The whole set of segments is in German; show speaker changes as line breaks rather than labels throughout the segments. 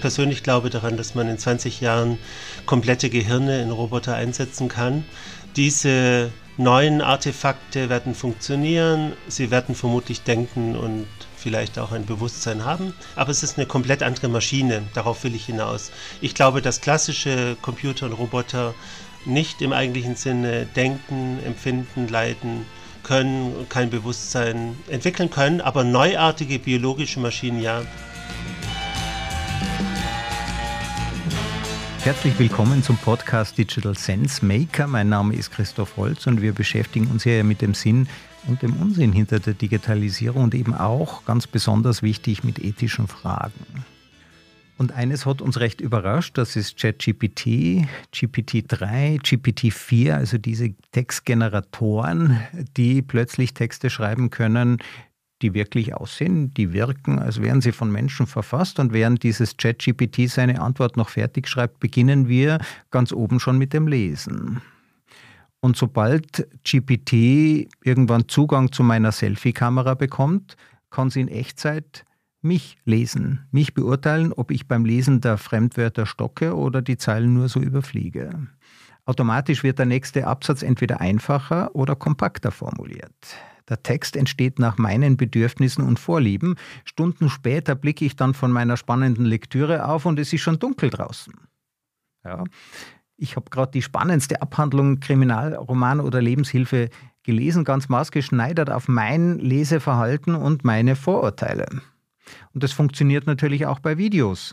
persönlich glaube daran, dass man in 20 Jahren komplette Gehirne in Roboter einsetzen kann. Diese neuen Artefakte werden funktionieren, sie werden vermutlich denken und vielleicht auch ein Bewusstsein haben, aber es ist eine komplett andere Maschine, darauf will ich hinaus. Ich glaube, dass klassische Computer und Roboter nicht im eigentlichen Sinne denken, empfinden, leiden können, kein Bewusstsein entwickeln können, aber neuartige biologische Maschinen ja.
Herzlich willkommen zum Podcast Digital Sense Maker. Mein Name ist Christoph Holz und wir beschäftigen uns hier mit dem Sinn und dem Unsinn hinter der Digitalisierung und eben auch ganz besonders wichtig mit ethischen Fragen. Und eines hat uns recht überrascht, das ist ChatGPT, GPT-3, GPT-4, also diese Textgeneratoren, die plötzlich Texte schreiben können, die wirklich aussehen, die wirken, als wären sie von Menschen verfasst. Und während dieses ChatGPT seine Antwort noch fertig schreibt, beginnen wir ganz oben schon mit dem Lesen. Und sobald GPT irgendwann Zugang zu meiner Selfie-Kamera bekommt, kann sie in Echtzeit mich lesen, mich beurteilen, ob ich beim Lesen der Fremdwörter stocke oder die Zeilen nur so überfliege. Automatisch wird der nächste Absatz entweder einfacher oder kompakter formuliert. Der Text entsteht nach meinen Bedürfnissen und Vorlieben. Stunden später blicke ich dann von meiner spannenden Lektüre auf und es ist schon dunkel draußen. Ja. Ich habe gerade die spannendste Abhandlung Kriminalroman oder Lebenshilfe gelesen, ganz maßgeschneidert auf mein Leseverhalten und meine Vorurteile. Und das funktioniert natürlich auch bei Videos.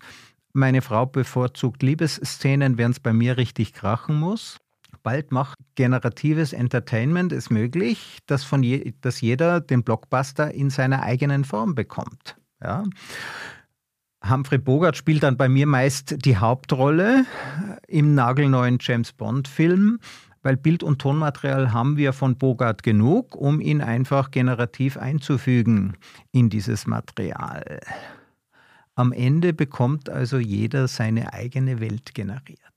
Meine Frau bevorzugt Liebesszenen, während es bei mir richtig krachen muss. Bald macht generatives Entertainment es möglich, dass, von je, dass jeder den Blockbuster in seiner eigenen Form bekommt. Ja. Humphrey Bogart spielt dann bei mir meist die Hauptrolle im nagelneuen James Bond-Film, weil Bild- und Tonmaterial haben wir von Bogart genug, um ihn einfach generativ einzufügen in dieses Material. Am Ende bekommt also jeder seine eigene Welt generiert.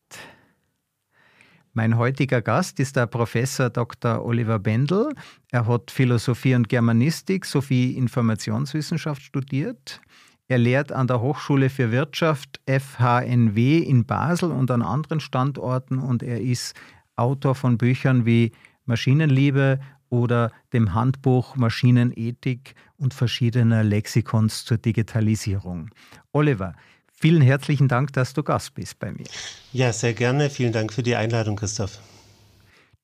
Mein heutiger Gast ist der Professor Dr. Oliver Bendel. Er hat Philosophie und Germanistik sowie Informationswissenschaft studiert. Er lehrt an der Hochschule für Wirtschaft FHNW in Basel und an anderen Standorten und er ist Autor von Büchern wie Maschinenliebe oder dem Handbuch Maschinenethik und verschiedener Lexikons zur Digitalisierung. Oliver, Vielen herzlichen Dank, dass du Gast bist bei mir.
Ja, sehr gerne. Vielen Dank für die Einladung, Christoph.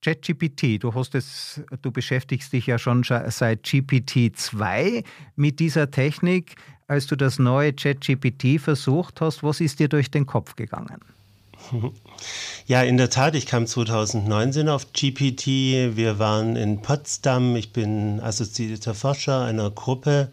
ChatGPT, du hast es, du beschäftigst dich ja schon seit GPT-2 mit dieser Technik. Als du das neue ChatGPT versucht hast, was ist dir durch den Kopf gegangen?
Ja, in der Tat, ich kam 2019 auf GPT. Wir waren in Potsdam. Ich bin assoziierter Forscher einer Gruppe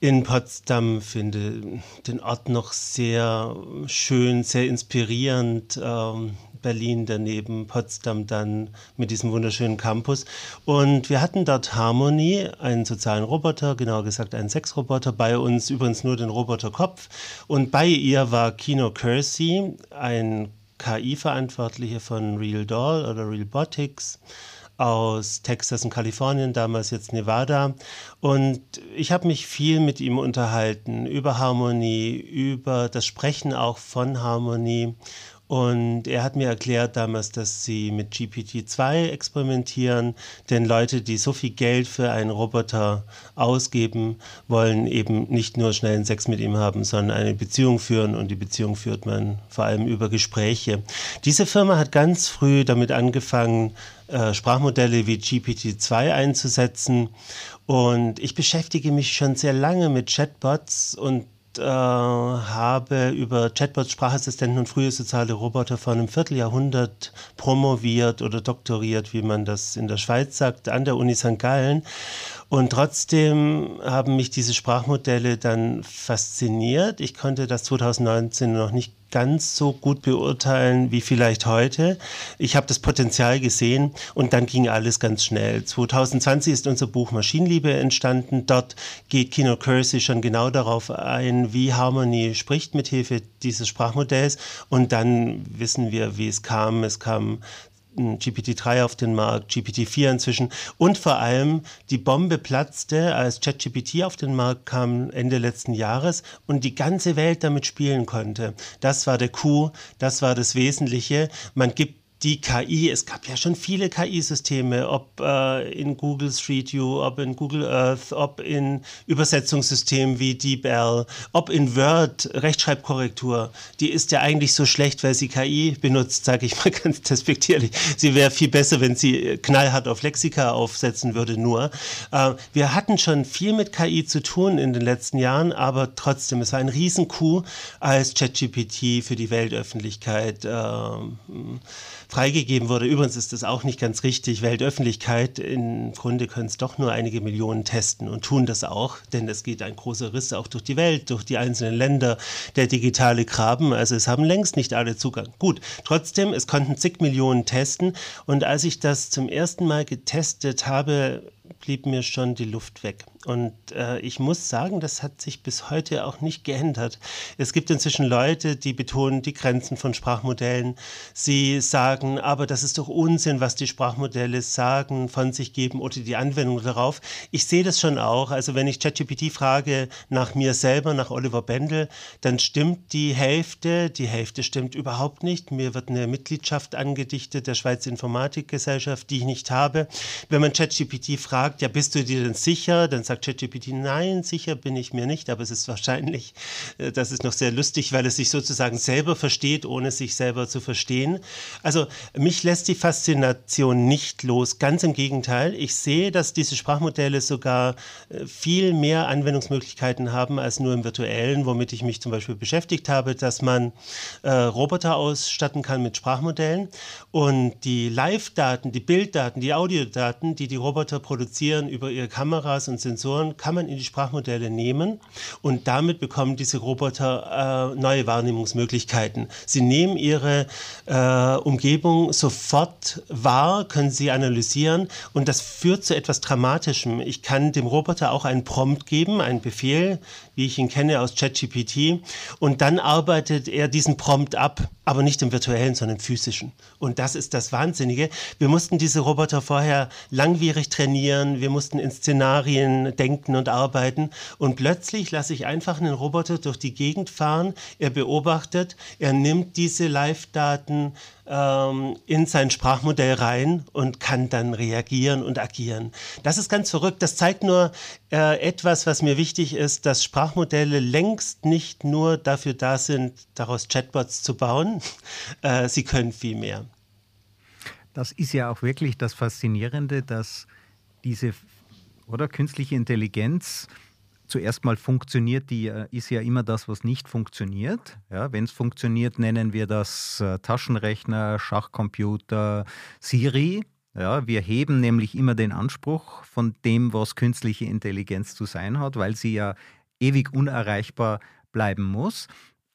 in Potsdam finde den Ort noch sehr schön, sehr inspirierend. Ähm, Berlin daneben, Potsdam dann mit diesem wunderschönen Campus. Und wir hatten dort Harmony, einen sozialen Roboter, genauer gesagt einen Sexroboter, bei uns übrigens nur den Roboterkopf. Und bei ihr war Kino Kersey, ein KI-Verantwortlicher von Real Doll oder Real Botics aus Texas und Kalifornien, damals jetzt Nevada. Und ich habe mich viel mit ihm unterhalten über Harmonie, über das Sprechen auch von Harmonie. Und er hat mir erklärt damals, dass sie mit GPT-2 experimentieren, denn Leute, die so viel Geld für einen Roboter ausgeben, wollen eben nicht nur schnellen Sex mit ihm haben, sondern eine Beziehung führen und die Beziehung führt man vor allem über Gespräche. Diese Firma hat ganz früh damit angefangen, äh, Sprachmodelle wie GPT-2 einzusetzen und ich beschäftige mich schon sehr lange mit Chatbots und äh, habe über Chatbots, Sprachassistenten und frühe soziale Roboter vor einem Vierteljahrhundert promoviert oder doktoriert, wie man das in der Schweiz sagt, an der Uni St. Gallen. Und trotzdem haben mich diese Sprachmodelle dann fasziniert. Ich konnte das 2019 noch nicht ganz so gut beurteilen wie vielleicht heute. Ich habe das Potenzial gesehen und dann ging alles ganz schnell. 2020 ist unser Buch Maschinenliebe entstanden. Dort geht Kino Kersey schon genau darauf ein, wie Harmony spricht mit Hilfe dieses Sprachmodells und dann wissen wir, wie es kam. Es kam GPT-3 auf den Markt, GPT-4 inzwischen und vor allem die Bombe platzte, als ChatGPT auf den Markt kam Ende letzten Jahres und die ganze Welt damit spielen konnte. Das war der Coup, das war das Wesentliche. Man gibt die KI, es gab ja schon viele KI-Systeme, ob äh, in Google Street View, ob in Google Earth, ob in Übersetzungssystemen wie DeepL, ob in Word, Rechtschreibkorrektur. Die ist ja eigentlich so schlecht, weil sie KI benutzt, sage ich mal ganz despektierlich. Sie wäre viel besser, wenn sie knallhart auf Lexika aufsetzen würde, nur. Äh, wir hatten schon viel mit KI zu tun in den letzten Jahren, aber trotzdem, es war ein Riesenkuh, als ChatGPT für die Weltöffentlichkeit äh, freigegeben wurde. Übrigens ist das auch nicht ganz richtig. Weltöffentlichkeit, im Grunde können es doch nur einige Millionen testen und tun das auch, denn es geht ein großer Riss auch durch die Welt, durch die einzelnen Länder, der digitale Graben. Also es haben längst nicht alle Zugang. Gut, trotzdem, es konnten zig Millionen testen und als ich das zum ersten Mal getestet habe, blieb mir schon die Luft weg. Und äh, ich muss sagen, das hat sich bis heute auch nicht geändert. Es gibt inzwischen Leute, die betonen die Grenzen von Sprachmodellen. Sie sagen, aber das ist doch Unsinn, was die Sprachmodelle sagen, von sich geben oder die Anwendung darauf. Ich sehe das schon auch. Also wenn ich ChatGPT frage nach mir selber, nach Oliver Bendel, dann stimmt die Hälfte, die Hälfte stimmt überhaupt nicht. Mir wird eine Mitgliedschaft angedichtet der Schweizer Informatikgesellschaft, die ich nicht habe. Wenn man ChatGPT fragt, ja, bist du dir denn sicher? Dann sagt ChatGPT, nein, sicher bin ich mir nicht, aber es ist wahrscheinlich, äh, das ist noch sehr lustig, weil es sich sozusagen selber versteht, ohne sich selber zu verstehen. Also mich lässt die Faszination nicht los, ganz im Gegenteil. Ich sehe, dass diese Sprachmodelle sogar äh, viel mehr Anwendungsmöglichkeiten haben als nur im virtuellen, womit ich mich zum Beispiel beschäftigt habe, dass man äh, Roboter ausstatten kann mit Sprachmodellen und die Live-Daten, die Bilddaten, die Audiodaten, die die Roboter produzieren über ihre Kameras und Sensoren, Sensoren kann man in die Sprachmodelle nehmen und damit bekommen diese Roboter äh, neue Wahrnehmungsmöglichkeiten. Sie nehmen ihre äh, Umgebung sofort wahr, können sie analysieren und das führt zu etwas Dramatischem. Ich kann dem Roboter auch einen Prompt geben, einen Befehl, wie ich ihn kenne aus ChatGPT und dann arbeitet er diesen Prompt ab aber nicht im virtuellen, sondern im physischen. Und das ist das Wahnsinnige. Wir mussten diese Roboter vorher langwierig trainieren, wir mussten in Szenarien denken und arbeiten und plötzlich lasse ich einfach einen Roboter durch die Gegend fahren, er beobachtet, er nimmt diese Live-Daten, ähm, in sein Sprachmodell rein und kann dann reagieren und agieren. Das ist ganz verrückt. Das zeigt nur äh, etwas, was mir wichtig ist, dass Sprachmodelle längst nicht nur dafür da sind, daraus Chatbots zu bauen. Äh, sie können viel mehr.
Das ist ja auch wirklich das Faszinierende, dass diese oder künstliche Intelligenz zuerst mal funktioniert, die äh, ist ja immer das, was nicht funktioniert. Ja, Wenn es funktioniert, nennen wir das äh, Taschenrechner, Schachcomputer, Siri. Ja, wir heben nämlich immer den Anspruch von dem, was künstliche Intelligenz zu sein hat, weil sie ja ewig unerreichbar bleiben muss.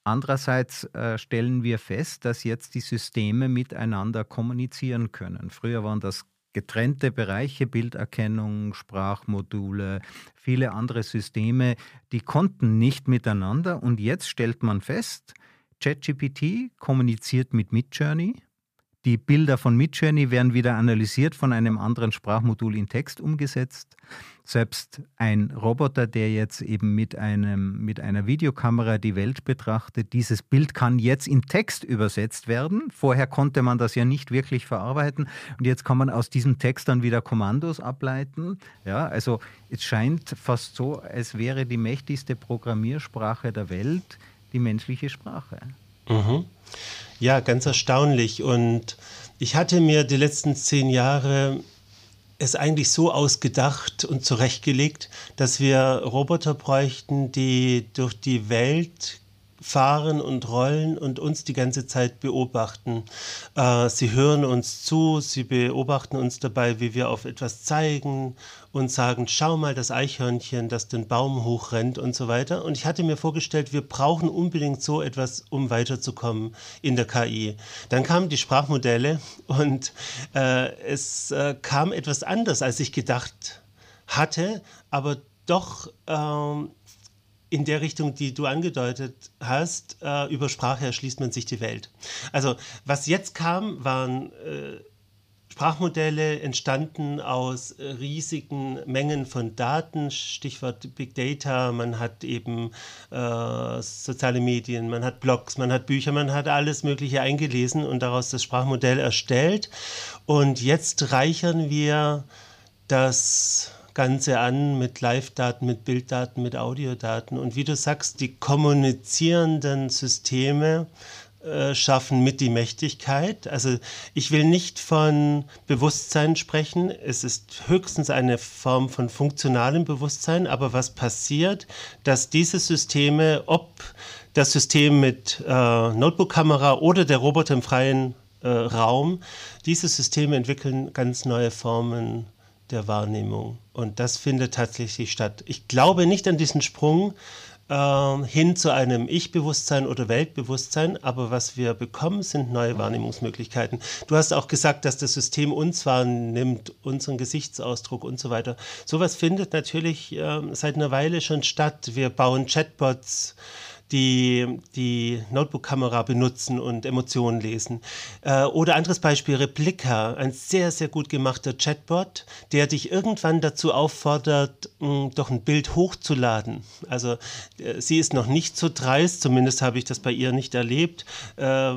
Andererseits äh, stellen wir fest, dass jetzt die Systeme miteinander kommunizieren können. Früher waren das getrennte Bereiche, Bilderkennung, Sprachmodule, viele andere Systeme, die konnten nicht miteinander. Und jetzt stellt man fest, ChatGPT kommuniziert mit Midjourney die Bilder von Midjourney werden wieder analysiert, von einem anderen Sprachmodul in Text umgesetzt. Selbst ein Roboter, der jetzt eben mit, einem, mit einer Videokamera die Welt betrachtet, dieses Bild kann jetzt in Text übersetzt werden. Vorher konnte man das ja nicht wirklich verarbeiten und jetzt kann man aus diesem Text dann wieder Kommandos ableiten. Ja, also es scheint fast so, als wäre die mächtigste Programmiersprache der Welt die menschliche Sprache.
Mhm. Ja, ganz erstaunlich. Und ich hatte mir die letzten zehn Jahre es eigentlich so ausgedacht und zurechtgelegt, dass wir Roboter bräuchten, die durch die Welt fahren und rollen und uns die ganze Zeit beobachten. Äh, sie hören uns zu, sie beobachten uns dabei, wie wir auf etwas zeigen und sagen, schau mal das Eichhörnchen, das den Baum hochrennt und so weiter. Und ich hatte mir vorgestellt, wir brauchen unbedingt so etwas, um weiterzukommen in der KI. Dann kamen die Sprachmodelle und äh, es äh, kam etwas anders, als ich gedacht hatte, aber doch ähm, in der Richtung, die du angedeutet hast, äh, über Sprache erschließt man sich die Welt. Also was jetzt kam, waren äh, Sprachmodelle entstanden aus riesigen Mengen von Daten, Stichwort Big Data, man hat eben äh, soziale Medien, man hat Blogs, man hat Bücher, man hat alles Mögliche eingelesen und daraus das Sprachmodell erstellt. Und jetzt reichern wir das Ganze an mit Live-Daten, mit Bilddaten, mit Audiodaten. Und wie du sagst, die kommunizierenden Systeme äh, schaffen mit die Mächtigkeit. Also ich will nicht von Bewusstsein sprechen. Es ist höchstens eine Form von funktionalem Bewusstsein. Aber was passiert, dass diese Systeme, ob das System mit äh, Notebook-Kamera oder der Roboter im freien äh, Raum, diese Systeme entwickeln ganz neue Formen der Wahrnehmung. Und das findet tatsächlich statt. Ich glaube nicht an diesen Sprung äh, hin zu einem Ich-Bewusstsein oder Weltbewusstsein, aber was wir bekommen, sind neue Wahrnehmungsmöglichkeiten. Du hast auch gesagt, dass das System uns wahrnimmt, unseren Gesichtsausdruck und so weiter. Sowas findet natürlich äh, seit einer Weile schon statt. Wir bauen Chatbots die die Notebook-Kamera benutzen und Emotionen lesen. Äh, oder anderes Beispiel, Replika, ein sehr, sehr gut gemachter Chatbot, der dich irgendwann dazu auffordert, mh, doch ein Bild hochzuladen. Also äh, sie ist noch nicht so dreist, zumindest habe ich das bei ihr nicht erlebt, äh,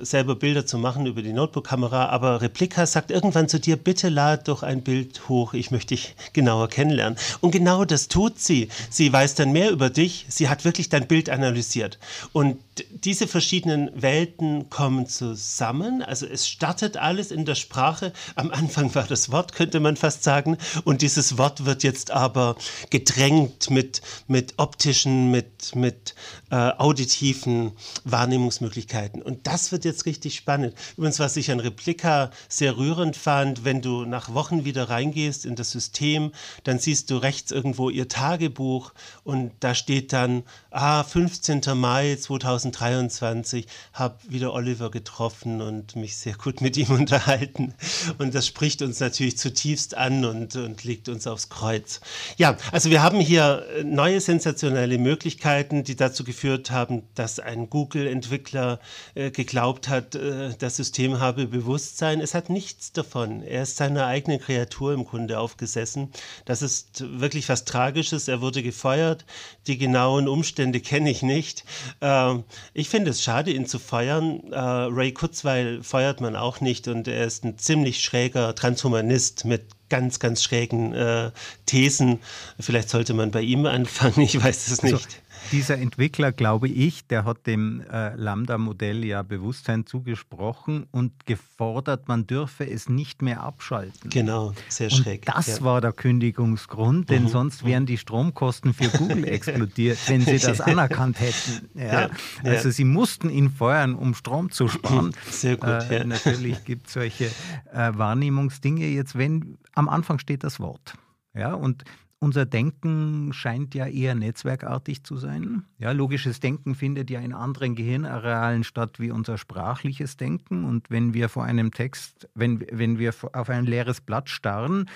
selber Bilder zu machen über die Notebook-Kamera, aber Replika sagt irgendwann zu dir, bitte lad doch ein Bild hoch, ich möchte dich genauer kennenlernen. Und genau das tut sie. Sie weiß dann mehr über dich, sie hat wirklich dein Bild analysiert analysiert. Und diese verschiedenen Welten kommen zusammen. Also es startet alles in der Sprache. Am Anfang war das Wort, könnte man fast sagen. Und dieses Wort wird jetzt aber gedrängt mit, mit optischen, mit, mit äh, auditiven Wahrnehmungsmöglichkeiten. Und das wird jetzt richtig spannend. Übrigens, was ich an Replika sehr rührend fand, wenn du nach Wochen wieder reingehst in das System, dann siehst du rechts irgendwo ihr Tagebuch und da steht dann, ah, 15. Mai 2023, habe wieder Oliver getroffen und mich sehr gut mit ihm unterhalten. Und das spricht uns natürlich zutiefst an und, und legt uns aufs Kreuz. Ja, also wir haben hier neue sensationelle Möglichkeiten, die dazu geführt geführt haben, dass ein Google-Entwickler äh, geglaubt hat, äh, das System habe Bewusstsein. Es hat nichts davon. Er ist seiner eigenen Kreatur im Grunde aufgesessen. Das ist wirklich was Tragisches. Er wurde gefeuert. Die genauen Umstände kenne ich nicht. Äh, ich finde es schade, ihn zu feuern. Äh, Ray Kurzweil feuert man auch nicht und er ist ein ziemlich schräger Transhumanist mit ganz, ganz schrägen äh, Thesen. Vielleicht sollte man bei ihm anfangen, ich weiß es also, nicht. Also,
dieser Entwickler, glaube ich, der hat dem äh, Lambda-Modell ja Bewusstsein zugesprochen und gefordert, man dürfe es nicht mehr abschalten.
Genau, sehr
und
schräg.
Das ja. war der Kündigungsgrund, denn mhm. sonst wären die Stromkosten für Google explodiert, wenn sie das anerkannt hätten. Ja. Also sie mussten ihn feuern, um Strom zu sparen.
Sehr gut.
Äh, natürlich gibt es solche äh, Wahrnehmungsdinge. Jetzt, wenn am Anfang steht das Wort. Ja, und unser Denken scheint ja eher netzwerkartig zu sein. Ja, logisches Denken findet ja in anderen Gehirnarealen statt wie unser sprachliches Denken. Und wenn wir vor einem Text, wenn, wenn wir auf ein leeres Blatt starren,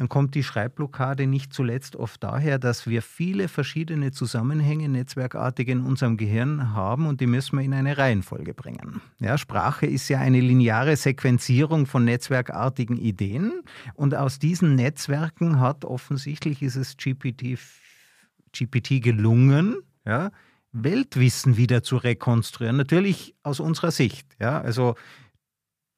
dann kommt die Schreibblockade nicht zuletzt oft daher, dass wir viele verschiedene Zusammenhänge netzwerkartig in unserem Gehirn haben und die müssen wir in eine Reihenfolge bringen. Ja, Sprache ist ja eine lineare Sequenzierung von netzwerkartigen Ideen und aus diesen Netzwerken hat offensichtlich ist es GPT, GPT gelungen, ja, Weltwissen wieder zu rekonstruieren. Natürlich aus unserer Sicht. Ja, also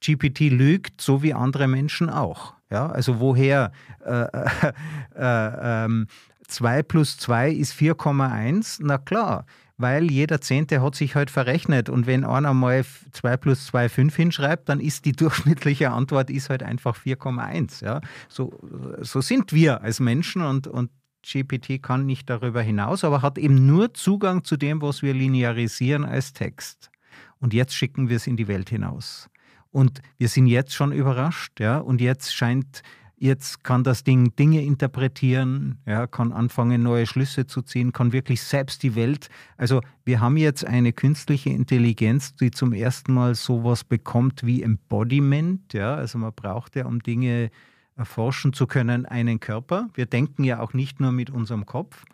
GPT lügt, so wie andere Menschen auch. Ja, also woher äh, äh, äh, ähm, 2 plus 2 ist 4,1? Na klar, weil jeder Zehnte hat sich halt verrechnet und wenn einer mal 2 plus 2 5 hinschreibt, dann ist die durchschnittliche Antwort ist halt einfach 4,1. Ja? So, so sind wir als Menschen und, und GPT kann nicht darüber hinaus, aber hat eben nur Zugang zu dem, was wir linearisieren als Text. Und jetzt schicken wir es in die Welt hinaus. Und wir sind jetzt schon überrascht, ja, und jetzt scheint, jetzt kann das Ding Dinge interpretieren, ja, kann anfangen, neue Schlüsse zu ziehen, kann wirklich selbst die Welt, also wir haben jetzt eine künstliche Intelligenz, die zum ersten Mal sowas bekommt wie Embodiment, ja, also man braucht ja, um Dinge erforschen zu können, einen Körper. Wir denken ja auch nicht nur mit unserem Kopf.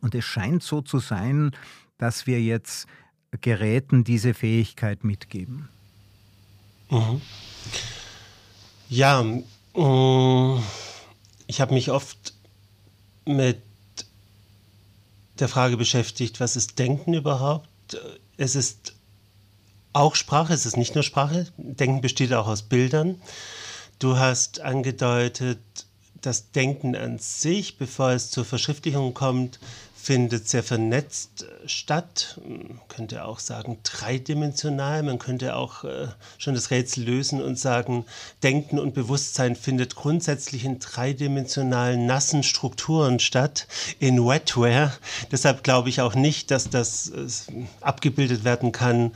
Und es scheint so zu sein, dass wir jetzt Geräten diese Fähigkeit mitgeben.
Mhm. Ja, mm, ich habe mich oft mit der Frage beschäftigt, was ist Denken überhaupt? Es ist auch Sprache, es ist nicht nur Sprache. Denken besteht auch aus Bildern. Du hast angedeutet, das Denken an sich, bevor es zur Verschriftlichung kommt, findet sehr vernetzt äh, statt. Man könnte auch sagen dreidimensional. Man könnte auch äh, schon das Rätsel lösen und sagen, Denken und Bewusstsein findet grundsätzlich in dreidimensionalen nassen Strukturen statt, in Wetware. Deshalb glaube ich auch nicht, dass das äh, abgebildet werden kann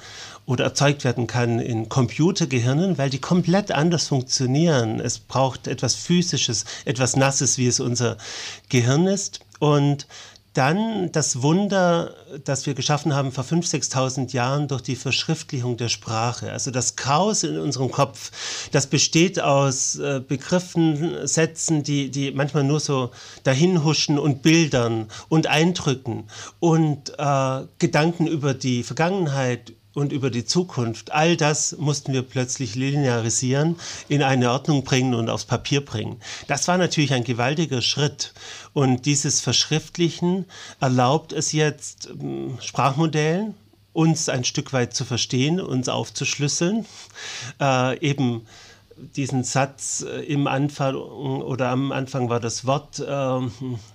oder erzeugt werden kann in Computergehirnen, weil die komplett anders funktionieren. Es braucht etwas Physisches, etwas Nasses, wie es unser Gehirn ist. Und dann das Wunder, das wir geschaffen haben vor 5.000, 6.000 Jahren durch die Verschriftlichung der Sprache. Also das Chaos in unserem Kopf, das besteht aus äh, Begriffen, Sätzen, die, die manchmal nur so dahinhuschen und Bildern und Eindrücken und äh, Gedanken über die Vergangenheit, und über die Zukunft. All das mussten wir plötzlich linearisieren, in eine Ordnung bringen und aufs Papier bringen. Das war natürlich ein gewaltiger Schritt. Und dieses Verschriftlichen erlaubt es jetzt ähm, Sprachmodellen, uns ein Stück weit zu verstehen, uns aufzuschlüsseln, äh, eben diesen Satz äh, im Anfang oder am Anfang war das Wort äh,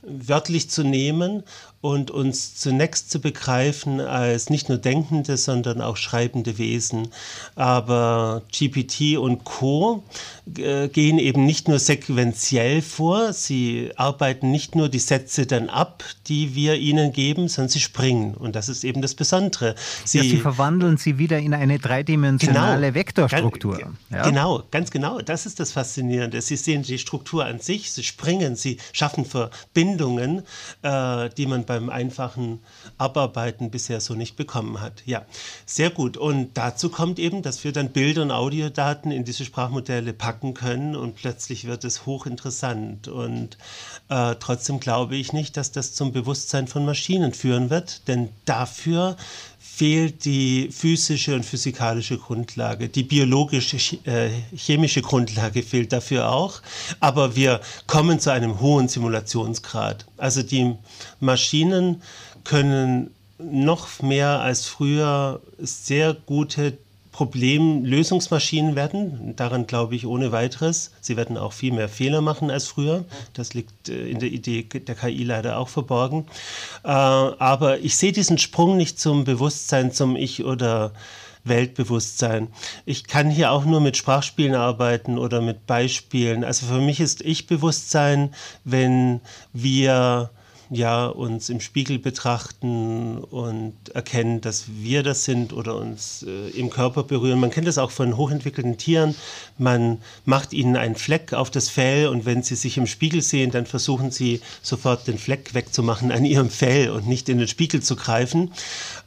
wörtlich zu nehmen und uns zunächst zu begreifen als nicht nur denkende, sondern auch schreibende Wesen. Aber GPT und Co äh, gehen eben nicht nur sequenziell vor, sie arbeiten nicht nur die Sätze dann ab, die wir ihnen geben, sondern sie springen. Und das ist eben das Besondere.
Sie, ja, sie verwandeln sie wieder in eine dreidimensionale genau, Vektorstruktur.
Ganz, ja? Genau, ganz genau. Das ist das Faszinierende. Sie sehen die Struktur an sich, sie springen, sie schaffen Verbindungen, äh, die man bei beim einfachen Abarbeiten bisher so nicht bekommen hat. Ja, sehr gut. Und dazu kommt eben, dass wir dann Bilder und Audiodaten in diese Sprachmodelle packen können und plötzlich wird es hochinteressant. Und äh, trotzdem glaube ich nicht, dass das zum Bewusstsein von Maschinen führen wird, denn dafür fehlt die physische und physikalische Grundlage. Die biologische, äh, chemische Grundlage fehlt dafür auch. Aber wir kommen zu einem hohen Simulationsgrad. Also die Maschinen können noch mehr als früher sehr gute Problemlösungsmaschinen werden. Daran glaube ich ohne weiteres. Sie werden auch viel mehr Fehler machen als früher. Das liegt äh, in der Idee der KI leider auch verborgen. Äh, aber ich sehe diesen Sprung nicht zum Bewusstsein, zum Ich oder Weltbewusstsein. Ich kann hier auch nur mit Sprachspielen arbeiten oder mit Beispielen. Also für mich ist Ich-Bewusstsein, wenn wir ja, uns im Spiegel betrachten und erkennen, dass wir das sind oder uns äh, im Körper berühren. Man kennt das auch von hochentwickelten Tieren. Man macht ihnen einen Fleck auf das Fell und wenn sie sich im Spiegel sehen, dann versuchen sie sofort den Fleck wegzumachen an ihrem Fell und nicht in den Spiegel zu greifen.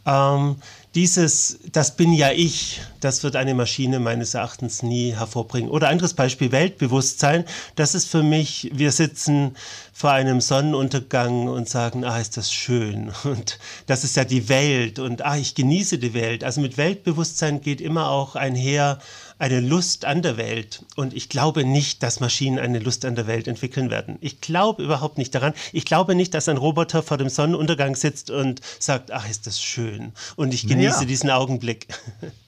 Ähm, dieses, das bin ja ich, das wird eine Maschine meines Erachtens nie hervorbringen. Oder anderes Beispiel, Weltbewusstsein, das ist für mich, wir sitzen vor einem Sonnenuntergang und sagen, ah, ist das schön. Und das ist ja die Welt und ah, ich genieße die Welt. Also mit Weltbewusstsein geht immer auch einher, eine Lust an der Welt. Und ich glaube nicht, dass Maschinen eine Lust an der Welt entwickeln werden. Ich glaube überhaupt nicht daran. Ich glaube nicht, dass ein Roboter vor dem Sonnenuntergang sitzt und sagt, ach, ist das schön. Und ich genieße ja. diesen Augenblick.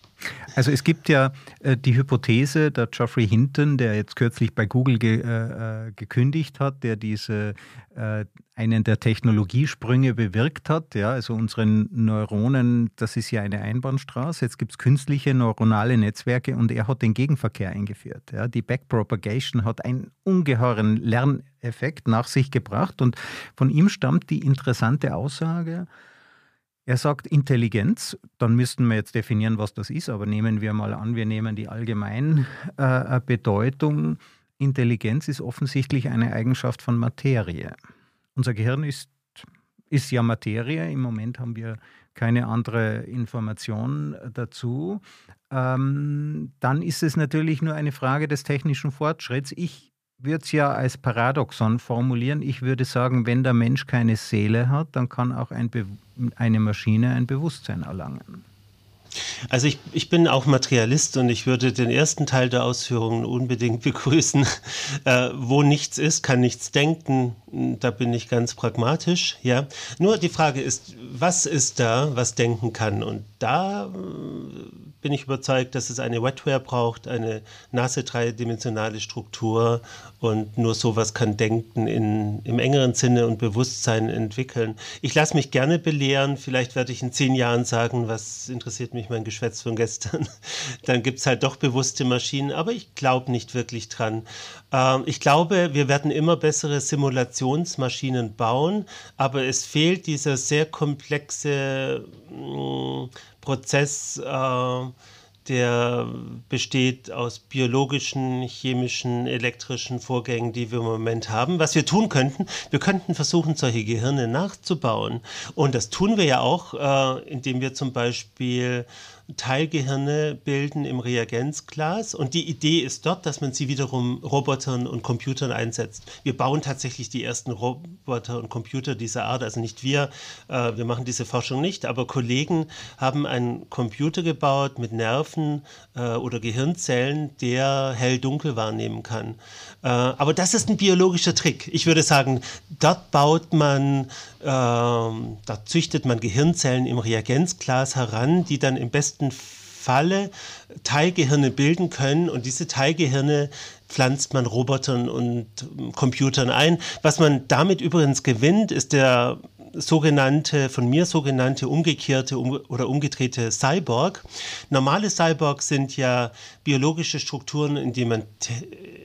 Also es gibt ja äh, die Hypothese, der Geoffrey Hinton, der jetzt kürzlich bei Google ge, äh, äh, gekündigt hat, der diese äh, einen der Technologiesprünge bewirkt hat. Ja, also unsere Neuronen, das ist ja eine Einbahnstraße. Jetzt gibt es künstliche neuronale Netzwerke und er hat den Gegenverkehr eingeführt. Ja, die Backpropagation hat einen ungeheuren Lerneffekt nach sich gebracht und von ihm stammt die interessante Aussage, er sagt Intelligenz, dann müssten wir jetzt definieren, was das ist, aber nehmen wir mal an, wir nehmen die Allgemeinbedeutung. Äh, Intelligenz ist offensichtlich eine Eigenschaft von Materie. Unser Gehirn ist, ist ja Materie, im Moment haben wir keine andere Information dazu. Ähm, dann ist es natürlich nur eine Frage des technischen Fortschritts. Ich würde es ja als Paradoxon formulieren. Ich würde sagen, wenn der Mensch keine Seele hat, dann kann auch ein eine Maschine ein Bewusstsein erlangen.
Also ich, ich bin auch Materialist und ich würde den ersten Teil der Ausführungen unbedingt begrüßen. Äh, wo nichts ist, kann nichts denken. Da bin ich ganz pragmatisch. Ja. Nur die Frage ist, was ist da, was denken kann? Und da äh, bin ich überzeugt, dass es eine Wetware braucht, eine nasse dreidimensionale Struktur und nur sowas kann Denken in, im engeren Sinne und Bewusstsein entwickeln. Ich lasse mich gerne belehren, vielleicht werde ich in zehn Jahren sagen, was interessiert mich mein Geschwätz von gestern. Dann gibt es halt doch bewusste Maschinen, aber ich glaube nicht wirklich dran. Ähm, ich glaube, wir werden immer bessere Simulationsmaschinen bauen, aber es fehlt dieser sehr komplexe mh, mm, Prozess, äh, der besteht aus biologischen, chemischen, elektrischen Vorgängen, die wir im Moment haben. Was wir tun könnten, wir könnten versuchen, solche Gehirne nachzubauen. Und das tun wir ja auch, äh, indem wir zum Beispiel Teilgehirne bilden im Reagenzglas. Und die Idee ist dort, dass man sie wiederum Robotern und Computern einsetzt. Wir bauen tatsächlich die ersten Roboter und Computer dieser Art. Also nicht wir, äh, wir machen diese Forschung nicht, aber Kollegen haben einen Computer gebaut mit Nerven äh, oder Gehirnzellen, der hell-dunkel wahrnehmen kann. Äh, aber das ist ein biologischer Trick. Ich würde sagen, dort baut man, ähm, da züchtet man Gehirnzellen im Reagenzglas heran, die dann im besten besten Falle Teilgehirne bilden können und diese Teilgehirne pflanzt man Robotern und Computern ein. Was man damit übrigens gewinnt, ist der sogenannte, von mir sogenannte umgekehrte um, oder umgedrehte Cyborg. Normale Cyborgs sind ja biologische Strukturen, in die, man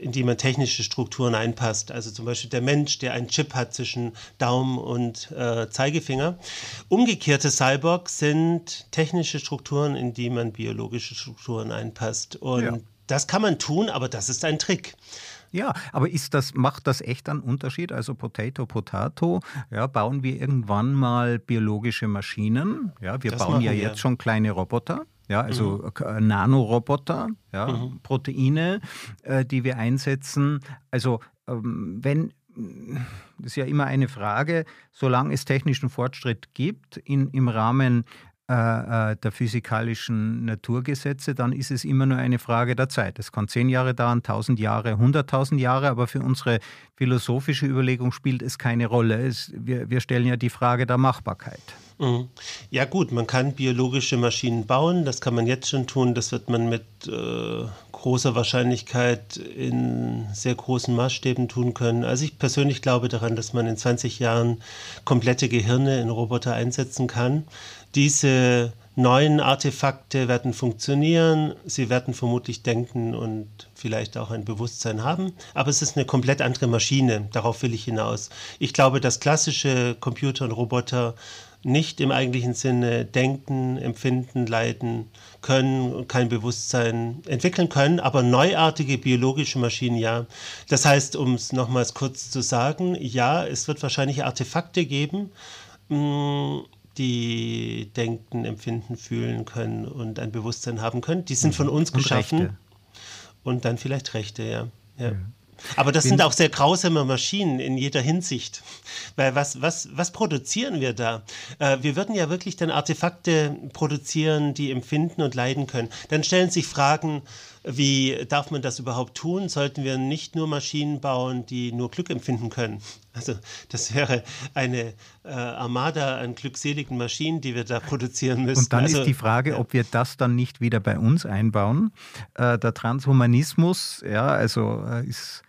in die man technische Strukturen einpasst. Also zum Beispiel der Mensch, der einen Chip hat zwischen Daumen und äh, Zeigefinger. Umgekehrte Cyborgs sind technische Strukturen, in die man biologische Strukturen einpasst. Und ja. das kann man tun, aber das ist ein Trick.
Ja, aber ist das, macht das echt einen Unterschied? Also Potato, Potato, ja, bauen wir irgendwann mal biologische Maschinen? Ja, wir das bauen ja wir. jetzt schon kleine Roboter. Ja, also mhm. Äh, Nanoroboter, ja, mhm. Proteine, äh, die wir einsetzen. Also ähm, wenn das ist ja immer eine Frage, solange es technischen Fortschritt gibt in, im Rahmen äh, äh, der physikalischen Naturgesetze, dann ist es immer nur eine Frage der Zeit. Es kann zehn Jahre dauern, tausend Jahre, hunderttausend Jahre, aber für unsere philosophische Überlegung spielt es keine Rolle. Es, wir, wir stellen ja die Frage der Machbarkeit.
Mhm. Ja gut, man kann biologische Maschinen bauen, das kann man jetzt schon tun, das wird man mit äh, großer Wahrscheinlichkeit in sehr großen Maßstäben tun können. Also ich persönlich glaube daran, dass man in 20 Jahren komplette Gehirne in Roboter einsetzen kann. Diese neuen Artefakte werden funktionieren, sie werden vermutlich denken und vielleicht auch ein Bewusstsein haben, aber es ist eine komplett andere Maschine, darauf will ich hinaus. Ich glaube, dass klassische Computer und Roboter nicht im eigentlichen Sinne denken, empfinden, leiden können und kein Bewusstsein entwickeln können, aber neuartige biologische Maschinen ja. Das heißt, um es nochmals kurz zu sagen, ja, es wird wahrscheinlich Artefakte geben, mm, die denken, empfinden, fühlen können und ein Bewusstsein haben können. Die sind mhm. von uns und geschaffen. Rechte. Und dann vielleicht Rechte, ja. ja. ja. Aber das sind auch sehr grausame Maschinen in jeder Hinsicht. Weil was, was, was produzieren wir da? Äh, wir würden ja wirklich dann Artefakte produzieren, die empfinden und leiden können. Dann stellen sich Fragen, wie darf man das überhaupt tun? Sollten wir nicht nur Maschinen bauen, die nur Glück empfinden können? Also das wäre eine äh, Armada an glückseligen Maschinen, die wir da produzieren müssen.
Und dann
also,
ist die Frage, ob wir das dann nicht wieder bei uns einbauen. Äh, der Transhumanismus, ja, also äh, ist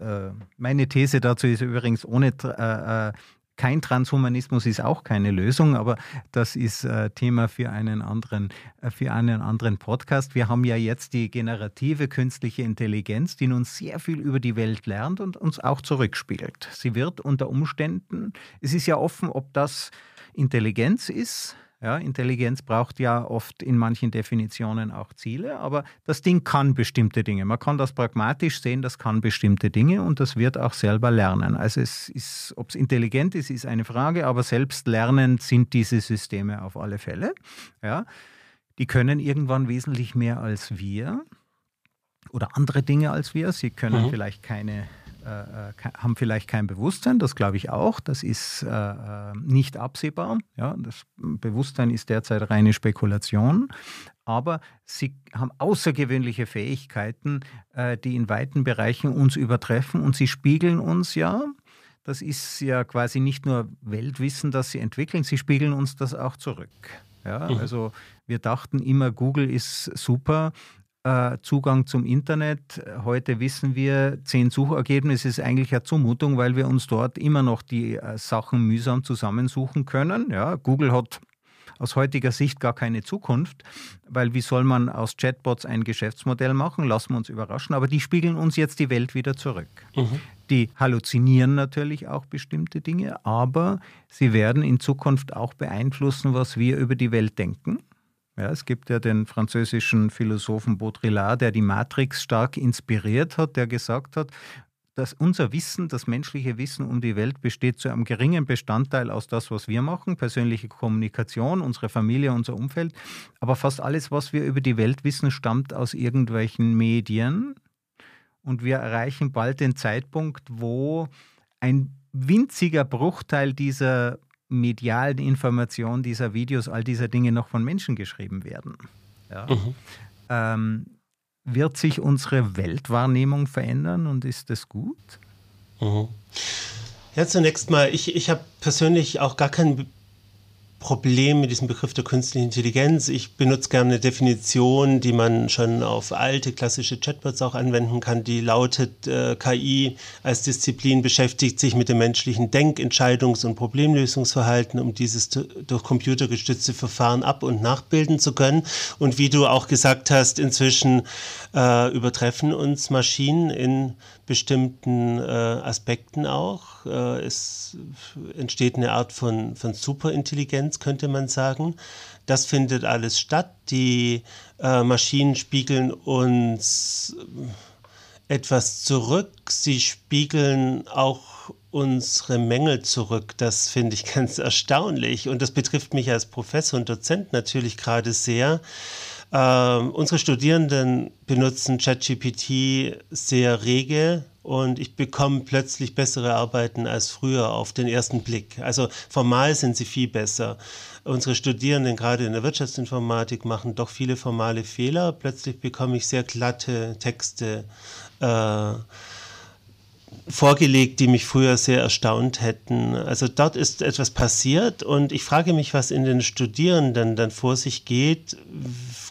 äh, meine These dazu ist übrigens ohne äh, äh, kein Transhumanismus ist auch keine Lösung, aber das ist äh, Thema für einen, anderen, äh, für einen anderen Podcast. Wir haben ja jetzt die generative künstliche Intelligenz, die nun sehr viel über die Welt lernt und uns auch zurückspiegelt. Sie wird unter Umständen, es ist ja offen, ob das Intelligenz ist, ja, Intelligenz braucht ja oft in manchen Definitionen auch Ziele, aber das Ding kann bestimmte Dinge. Man kann das pragmatisch sehen, das kann bestimmte Dinge und das wird auch selber lernen. Also es ist, ob es intelligent ist, ist eine Frage, aber selbst lernend sind diese Systeme auf alle Fälle. Ja. Die können irgendwann wesentlich mehr als wir oder andere Dinge als wir. Sie können mhm. vielleicht keine haben vielleicht kein Bewusstsein, das glaube ich auch, das ist äh, nicht absehbar. Ja, das Bewusstsein ist derzeit reine Spekulation, aber sie haben außergewöhnliche Fähigkeiten, äh, die in weiten Bereichen uns übertreffen und sie spiegeln uns ja. Das ist ja quasi nicht nur Weltwissen, das sie entwickeln, sie spiegeln uns das auch zurück. Ja, mhm. also wir dachten immer, Google ist super, äh, Zugang zum Internet. Heute wissen wir, zehn Suchergebnisse ist eigentlich eine Zumutung, weil wir uns dort immer noch die äh, Sachen mühsam zusammensuchen können. Ja, Google hat aus heutiger Sicht gar keine Zukunft, weil wie soll man aus Chatbots ein Geschäftsmodell machen? Lassen wir uns überraschen, aber die spiegeln uns jetzt die Welt wieder zurück. Mhm. Die halluzinieren natürlich auch bestimmte Dinge, aber sie werden in Zukunft auch beeinflussen, was wir über die Welt denken. Ja, es gibt ja den französischen Philosophen Baudrillard, der die Matrix stark inspiriert hat, der gesagt hat, dass unser Wissen, das menschliche Wissen um die Welt besteht zu einem geringen Bestandteil aus das, was wir machen, persönliche Kommunikation, unsere Familie, unser Umfeld. Aber fast alles, was wir über die Welt wissen, stammt aus irgendwelchen Medien. Und wir erreichen bald den Zeitpunkt, wo ein winziger Bruchteil dieser medialen Information dieser Videos, all dieser Dinge noch von Menschen geschrieben werden. Ja. Mhm. Ähm, wird sich unsere Weltwahrnehmung verändern und ist das gut?
Mhm. Ja, zunächst mal, ich, ich habe persönlich auch gar kein Problem mit diesem Begriff der künstlichen Intelligenz. Ich benutze gerne eine Definition, die man schon auf alte klassische Chatbots auch anwenden kann, die lautet, äh, KI als Disziplin beschäftigt sich mit dem menschlichen Denk-, Entscheidungs- und Problemlösungsverhalten, um dieses durch computergestützte Verfahren ab- und nachbilden zu können. Und wie du auch gesagt hast, inzwischen äh, übertreffen uns Maschinen in bestimmten äh, Aspekten auch. Äh, es entsteht eine Art von, von Superintelligenz, könnte man sagen. Das findet alles statt. Die äh, Maschinen spiegeln uns etwas zurück. Sie spiegeln auch unsere Mängel zurück. Das finde ich ganz erstaunlich. Und das betrifft mich als Professor und Dozent natürlich gerade sehr. Ähm, unsere Studierenden benutzen ChatGPT sehr rege und ich bekomme plötzlich bessere Arbeiten als früher auf den ersten Blick. Also formal sind sie viel besser. Unsere Studierenden gerade in der Wirtschaftsinformatik machen doch viele formale Fehler. Plötzlich bekomme ich sehr glatte Texte. Äh, vorgelegt, die mich früher sehr erstaunt hätten. Also dort ist etwas passiert und ich frage mich, was in den Studierenden dann vor sich geht.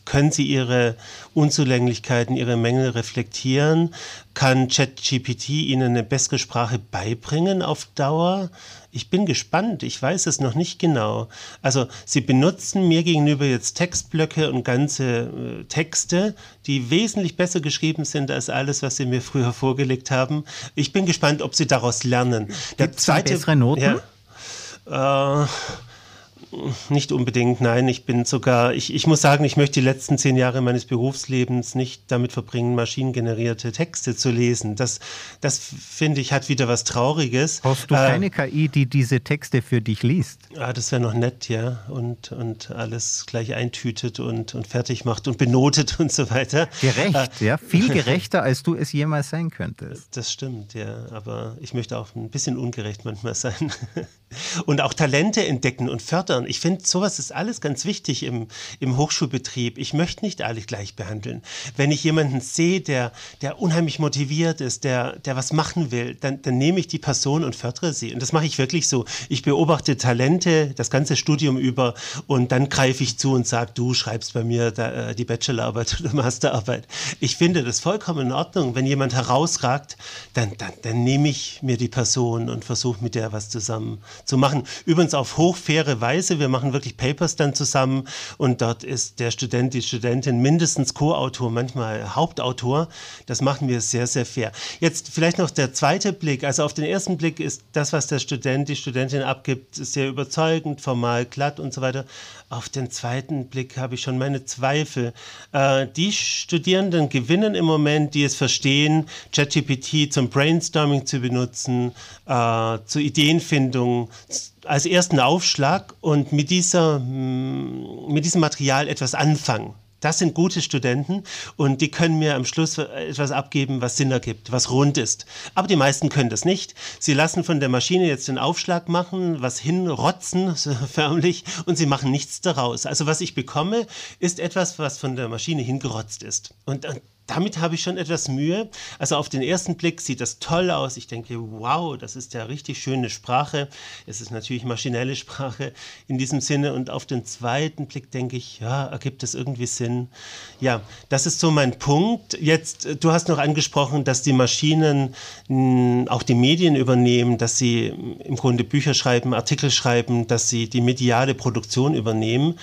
Können sie ihre Unzulänglichkeiten, ihre Mängel reflektieren? Kann ChatGPT ihnen eine bessere Sprache beibringen auf Dauer? Ich bin gespannt, ich weiß es noch nicht genau. Also sie benutzen mir gegenüber jetzt Textblöcke und ganze äh, Texte, die wesentlich besser geschrieben sind als alles, was sie mir früher vorgelegt haben. Ich bin gespannt, ob sie daraus lernen.
Der zweite, bessere Noten?
Ja, äh, nicht unbedingt, nein. Ich bin sogar, ich, ich muss sagen, ich möchte die letzten zehn Jahre meines Berufslebens nicht damit verbringen, maschinengenerierte Texte zu lesen. Das, das finde ich, hat wieder was Trauriges.
Hast du äh, keine KI, die diese Texte für dich liest?
Ah, das wäre noch nett, ja. Und, und alles gleich eintütet und, und fertig macht und benotet und so weiter.
Gerecht, äh, ja. Viel gerechter, als du es jemals sein könntest.
Das stimmt, ja. Aber ich möchte auch ein bisschen ungerecht manchmal sein. und auch Talente entdecken und fördern. Ich finde, sowas ist alles ganz wichtig im, im Hochschulbetrieb. Ich möchte nicht alle gleich behandeln. Wenn ich jemanden sehe, der, der unheimlich motiviert ist, der, der was machen will, dann, dann nehme ich die Person und fördere sie. Und das mache ich wirklich so. Ich beobachte Talente das ganze Studium über und dann greife ich zu und sage, du schreibst bei mir da, äh, die Bachelorarbeit oder Masterarbeit. Ich finde das vollkommen in Ordnung. Wenn jemand herausragt, dann, dann, dann nehme ich mir die Person und versuche mit der was zusammen zu machen. Übrigens auf hochfaire Weise. Wir machen wirklich Papers dann zusammen und dort ist der Student, die Studentin mindestens Co-Autor, manchmal Hauptautor. Das machen wir sehr, sehr fair. Jetzt vielleicht noch der zweite Blick. Also auf den ersten Blick ist das, was der Student, die Studentin abgibt, sehr überzeugend, formal, glatt und so weiter. Auf den zweiten Blick habe ich schon meine Zweifel. Äh, die Studierenden gewinnen im Moment, die es verstehen, ChatGPT zum Brainstorming zu benutzen, äh, zur Ideenfindung, als ersten Aufschlag und mit, dieser, mm, mit diesem Material etwas anfangen. das sind gute Studenten und die können mir am Schluss etwas abgeben, was Sinn ergibt, was rund ist. Aber die meisten können das nicht. Sie lassen von der Maschine jetzt den Aufschlag machen, was hinrotzen, förmlich, und sie machen nichts daraus. Also was ich bekomme, ist etwas, was von der Maschine hingerotzt ist. Und damit habe ich schon etwas Mühe. Also auf den ersten Blick sieht das toll aus. Ich denke, wow, das ist ja richtig schöne Sprache. Es ist natürlich maschinelle Sprache in diesem Sinne. Und auf den zweiten Blick denke ich, ja, ergibt es irgendwie Sinn. Ja, das ist so mein Punkt. Jetzt, du hast noch angesprochen, dass die Maschinen mh, auch die Medien übernehmen, dass sie im Grunde Bücher schreiben, Artikel schreiben, dass sie die mediale Produktion übernehmen.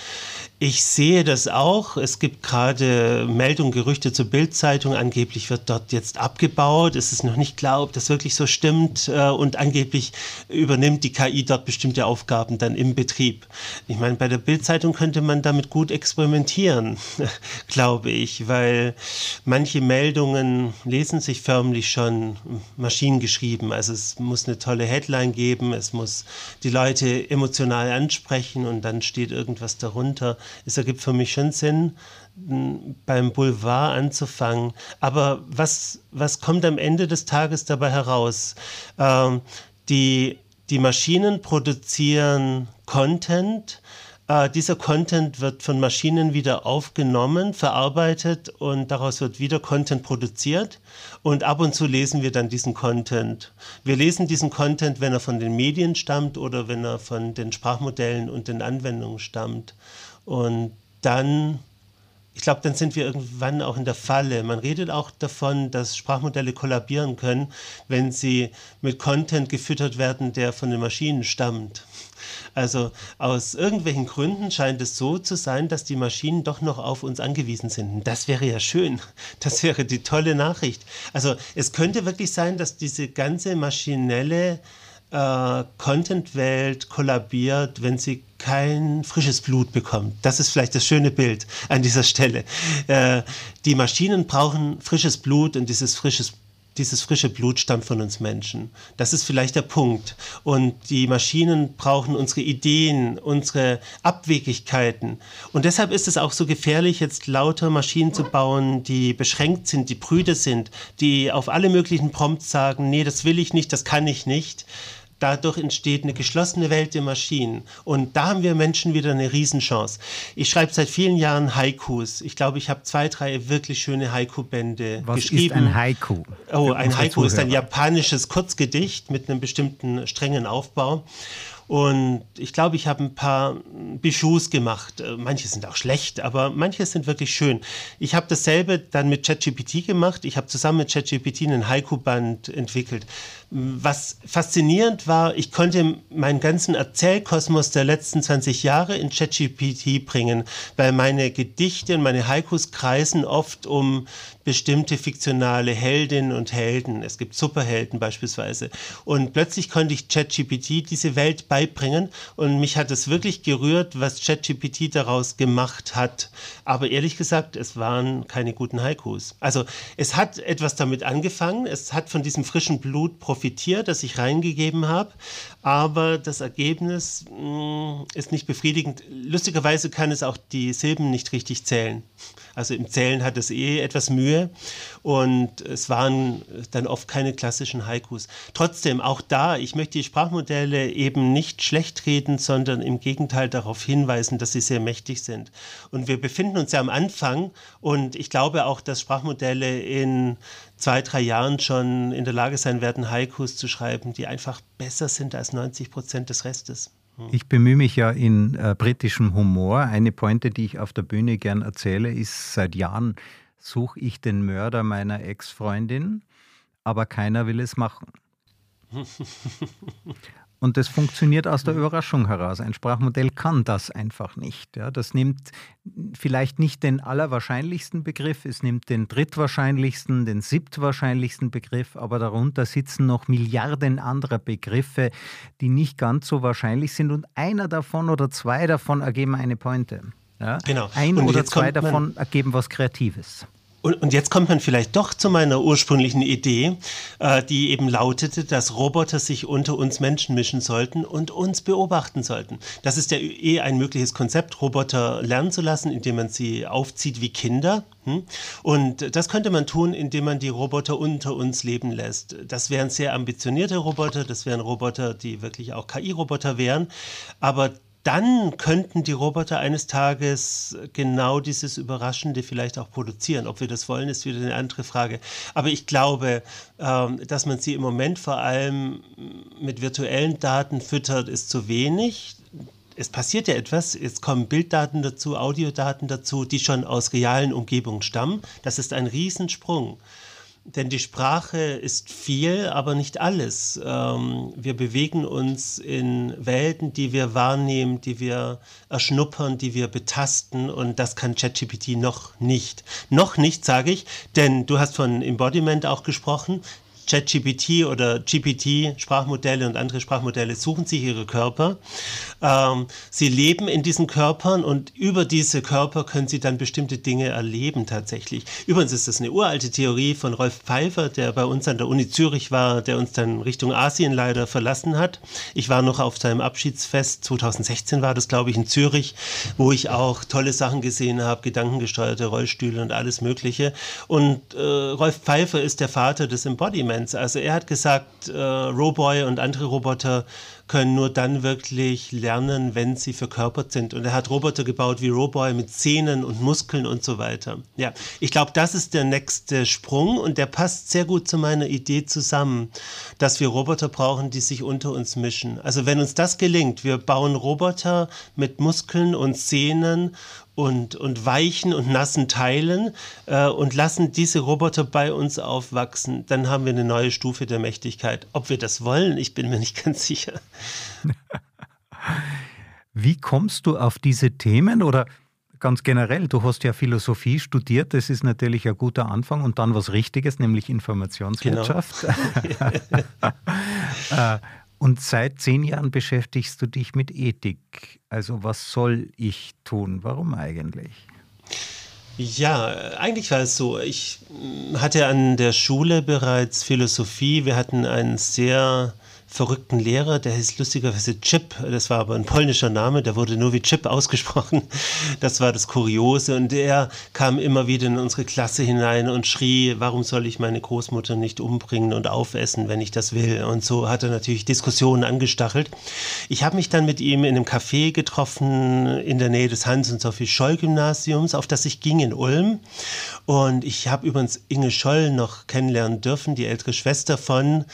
Ich sehe das auch. Es gibt gerade Meldungen, Gerüchte zur Bildzeitung. Angeblich wird dort jetzt abgebaut. Es ist noch nicht klar, ob das wirklich so stimmt. Äh, und angeblich übernimmt die KI dort bestimmte Aufgaben dann im Betrieb. Ich meine, bei der Bildzeitung könnte man damit gut experimentieren, glaube ich, weil manche Meldungen lesen sich förmlich schon maschinengeschrieben. Also es muss eine tolle Headline geben, es muss die Leute emotional ansprechen und dann steht irgendwas darunter es ergibt für mich schon Sinn, beim Boulevard anzufangen. Aber was, was kommt am Ende des Tages dabei heraus? Ähm, die, die Maschinen produzieren Content, Uh, dieser Content wird von Maschinen wieder aufgenommen, verarbeitet und daraus wird wieder Content produziert. Und ab und zu lesen wir dann diesen Content. Wir lesen diesen Content, wenn er von den Medien stammt oder wenn er von den Sprachmodellen und den Anwendungen stammt. Und dann, ich glaube, dann sind wir irgendwann auch in der Falle. Man redet auch davon, dass Sprachmodelle kollabieren können, wenn sie mit Content gefüttert werden, der von den Maschinen stammt. Also aus irgendwelchen Gründen scheint es so zu sein, dass die Maschinen doch noch auf uns angewiesen sind. Das wäre ja schön. Das wäre die tolle Nachricht. Also es könnte wirklich sein, dass diese ganze maschinelle äh, Content-Welt kollabiert, wenn sie kein frisches Blut bekommt. Das ist vielleicht das schöne Bild an dieser Stelle. Äh, die Maschinen brauchen frisches Blut und dieses frisches dieses frische Blut stammt von uns Menschen. Das ist vielleicht der Punkt. Und die Maschinen brauchen unsere Ideen, unsere Abwegigkeiten. Und deshalb ist es auch so gefährlich, jetzt lauter Maschinen zu bauen, die beschränkt sind, die prüde sind, die auf alle möglichen Prompts sagen, nee, das will ich nicht, das kann ich nicht dadurch entsteht eine geschlossene Welt der Maschinen. Und da haben wir Menschen wieder eine Riesenchance. Ich schreibe seit vielen Jahren Haikus. Ich glaube, ich habe zwei, drei wirklich schöne Haiku-Bände geschrieben.
Was ist ein Haiku?
Oh, ein Haiku ist ein japanisches Kurzgedicht mit einem bestimmten strengen Aufbau. Und ich glaube, ich habe ein paar Bijoux gemacht. Äh, manche sind auch schlecht, aber manche sind wirklich schön. Ich habe dasselbe dann mit ChatGPT gemacht. Ich habe zusammen mit ChatGPT einen Haiku-Band entwickelt. Was faszinierend war, ich konnte meinen ganzen Erzählkosmos der letzten 20 Jahre in ChatGPT bringen, weil meine Gedichte und meine Haikus kreisen oft um bestimmte fiktionale Heldinnen und Helden. Es gibt Superhelden beispielsweise. Und plötzlich konnte ich ChatGPT diese Welt beibringen und mich hat es wirklich gerührt, was ChatGPT daraus gemacht hat. Aber ehrlich gesagt, es waren keine guten Haikus. Also es hat etwas damit angefangen, es hat von diesem frischen Blut profitiert, das ich reingegeben habe, aber das Ergebnis mh, mm, ist nicht befriedigend. Lustigerweise kann es auch die Silben nicht richtig zählen. Also im Zählen hat es eh etwas Mühe und es waren dann oft keine klassischen Haikus. Trotzdem, auch da, ich möchte die Sprachmodelle eben nicht schlecht reden, sondern im Gegenteil darauf hinweisen, dass sie sehr mächtig sind. Und wir befinden uns ja am Anfang und ich glaube auch, dass Sprachmodelle in zwei, drei Jahren schon in der Lage sein werden, Haikus zu schreiben, die einfach besser sind als 90 Prozent des Restes.
Ich bemühe mich ja in äh, britischem Humor. Eine Pointe, die ich auf der Bühne gern erzähle, ist, seit Jahren suche ich den Mörder meiner Ex-Freundin, aber keiner will es machen. Und das funktioniert aus der Überraschung heraus. Ein Sprachmodell kann das einfach nicht. Ja, das nimmt vielleicht nicht den allerwahrscheinlichsten Begriff, es nimmt den drittwahrscheinlichsten, den siebtwahrscheinlichsten Begriff, aber darunter sitzen noch Milliarden anderer Begriffe, die nicht ganz so wahrscheinlich sind. Und einer davon oder zwei davon ergeben eine Pointe. Ja? Genau. Ein und oder zwei davon ergeben was Kreatives.
Und, und, jetzt kommt man vielleicht doch zu meiner ursprünglichen Idee, äh, die eben lautete, dass Roboter sich unter uns Menschen mischen sollten und uns beobachten sollten. Das ist ja eh ein mögliches Konzept, Roboter lernen zu lassen, indem man sie aufzieht wie Kinder. Hm? Und das könnte man tun, indem man die Roboter unter uns leben lässt. Das wären sehr ambitionierte Roboter, das wären Roboter, die wirklich auch KI-Roboter wären. Aber dann könnten die Roboter eines Tages genau dieses Überraschende vielleicht auch produzieren. Ob wir das wollen, ist wieder eine andere Frage. Aber ich glaube, ähm, dass man sie im Moment vor allem mit virtuellen Daten füttert, ist zu wenig. Es passiert ja etwas, es kommen Bilddaten dazu, Audiodaten dazu, die schon aus realen Umgebungen stammen. Das ist ein Riesensprung. Denn die Sprache ist viel, aber nicht alles. Ähm, wir bewegen uns in Welten, die wir wahrnehmen, die wir erschnuppern, die wir betasten und das kann ChatGPT noch nicht. Noch nicht, sage ich, denn du hast von Embodiment auch gesprochen. ChatGPT oder GPT-Sprachmodelle und andere Sprachmodelle suchen sich ihre Körper. Ähm, sie leben in diesen Körpern und über diese Körper können sie dann bestimmte Dinge erleben tatsächlich. Übrigens ist das eine uralte Theorie von Rolf Pfeiffer, der bei uns an der Uni Zürich war, der uns dann Richtung Asien leider verlassen hat. Ich war noch auf seinem Abschiedsfest, 2016 war das, glaube ich, in Zürich, wo ich auch tolle Sachen gesehen habe, gedankengesteuerte Rollstühle und alles Mögliche. Und äh, Rolf Pfeiffer ist der Vater des Embodiments. Elements. Also er hat gesagt, äh, Roboy und andere Roboter können nur dann wirklich lernen, wenn sie verkörpert sind. Und er hat Roboter gebaut wie Roboy mit Zähnen und Muskeln und so weiter. Ja, ich glaube, das ist der nächste Sprung und der passt sehr gut zu meiner Idee zusammen, dass wir Roboter brauchen, die sich unter uns mischen. Also wenn uns das gelingt, wir bauen Roboter mit Muskeln und Zähnen und, und weichen und nassen Teilen äh, und lassen diese Roboter bei uns aufwachsen, dann haben wir eine neue Stufe der Mächtigkeit. Ob wir das wollen, ich bin mir nicht ganz sicher.
Wie kommst du auf diese Themen oder ganz generell? Du hast ja Philosophie studiert, das ist natürlich ein guter Anfang und dann was Richtiges, nämlich Informationswirtschaft. Genau. Und seit zehn Jahren beschäftigst du dich mit Ethik. Also was soll ich tun? Warum eigentlich?
Ja, eigentlich war es so. Ich hatte an der Schule bereits Philosophie. Wir hatten einen sehr verrückten Lehrer, der hieß lustigerweise Chip, das war aber ein polnischer Name, der wurde nur wie Chip ausgesprochen. Das war das Kuriose und der kam immer wieder in unsere Klasse hinein und schrie, warum soll ich meine Großmutter nicht umbringen und aufessen, wenn ich das will? Und so hat er natürlich Diskussionen angestachelt. Ich habe mich dann mit ihm in einem Café getroffen in der Nähe des Hans- und Sophie Scholl Gymnasiums, auf das ich ging in Ulm. Und ich habe übrigens Inge Scholl noch kennenlernen dürfen, die ältere Schwester von